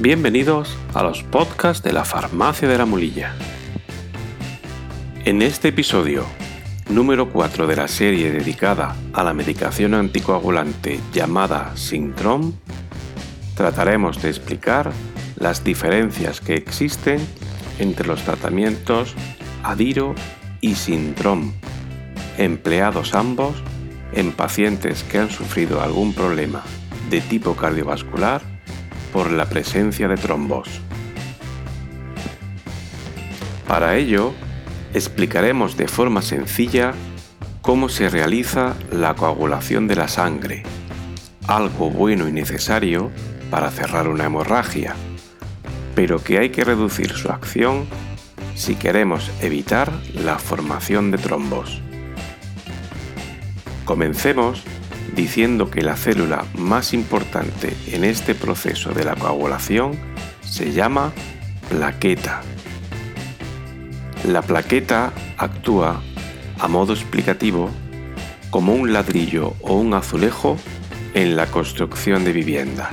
Bienvenidos a los podcasts de la Farmacia de la Mulilla. En este episodio, número 4 de la serie dedicada a la medicación anticoagulante llamada Sintrom, trataremos de explicar las diferencias que existen entre los tratamientos Adiro y Sintrom, empleados ambos en pacientes que han sufrido algún problema de tipo cardiovascular por la presencia de trombos. Para ello, explicaremos de forma sencilla cómo se realiza la coagulación de la sangre, algo bueno y necesario para cerrar una hemorragia, pero que hay que reducir su acción si queremos evitar la formación de trombos. Comencemos diciendo que la célula más importante en este proceso de la coagulación se llama plaqueta. La plaqueta actúa, a modo explicativo, como un ladrillo o un azulejo en la construcción de viviendas.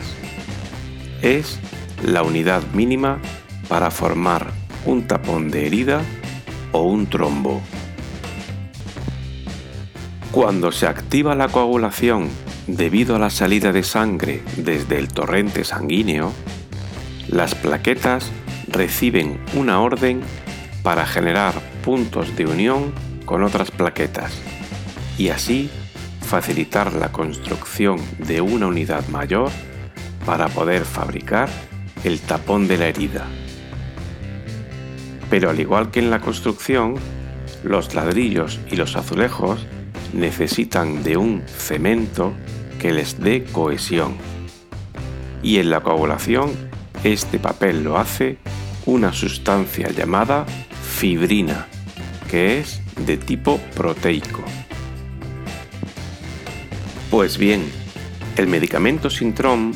Es la unidad mínima para formar un tapón de herida o un trombo. Cuando se activa la coagulación debido a la salida de sangre desde el torrente sanguíneo, las plaquetas reciben una orden para generar puntos de unión con otras plaquetas y así facilitar la construcción de una unidad mayor para poder fabricar el tapón de la herida. Pero al igual que en la construcción, los ladrillos y los azulejos necesitan de un cemento que les dé cohesión. Y en la coagulación, este papel lo hace una sustancia llamada fibrina, que es de tipo proteico. Pues bien, el medicamento Sintrom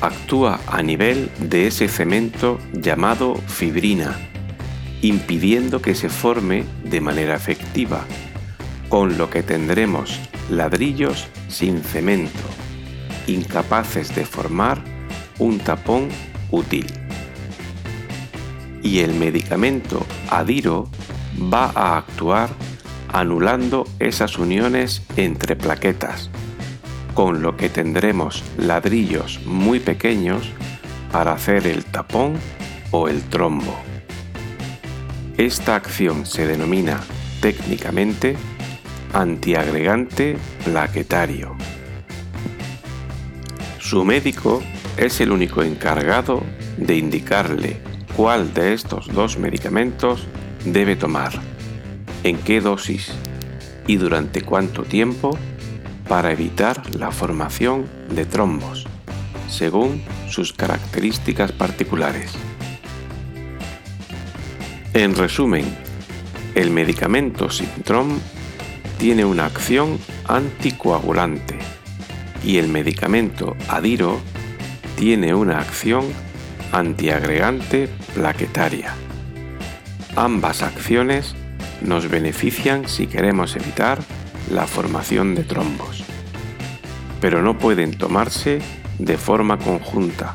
actúa a nivel de ese cemento llamado fibrina, impidiendo que se forme de manera efectiva con lo que tendremos ladrillos sin cemento, incapaces de formar un tapón útil. Y el medicamento Adiro va a actuar anulando esas uniones entre plaquetas, con lo que tendremos ladrillos muy pequeños para hacer el tapón o el trombo. Esta acción se denomina técnicamente antiagregante plaquetario. Su médico es el único encargado de indicarle cuál de estos dos medicamentos debe tomar, en qué dosis y durante cuánto tiempo para evitar la formación de trombos, según sus características particulares. En resumen, el medicamento Sintrom tiene una acción anticoagulante y el medicamento Adiro tiene una acción antiagregante plaquetaria. Ambas acciones nos benefician si queremos evitar la formación de trombos, pero no pueden tomarse de forma conjunta,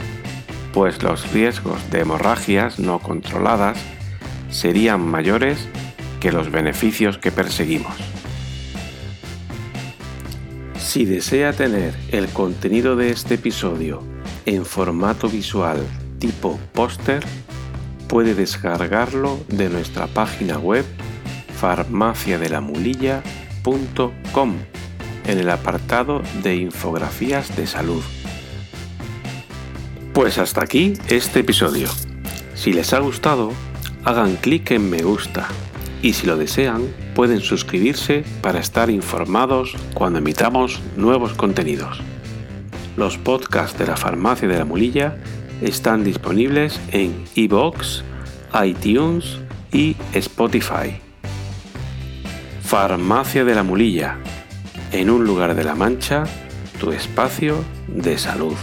pues los riesgos de hemorragias no controladas serían mayores que los beneficios que perseguimos. Si desea tener el contenido de este episodio en formato visual tipo póster, puede descargarlo de nuestra página web farmaciadelamulilla.com en el apartado de infografías de salud. Pues hasta aquí este episodio. Si les ha gustado, hagan clic en me gusta y si lo desean pueden suscribirse para estar informados cuando emitamos nuevos contenidos. Los podcasts de la Farmacia de la Mulilla están disponibles en iBox, iTunes y Spotify. Farmacia de la Mulilla, en un lugar de la Mancha, tu espacio de salud.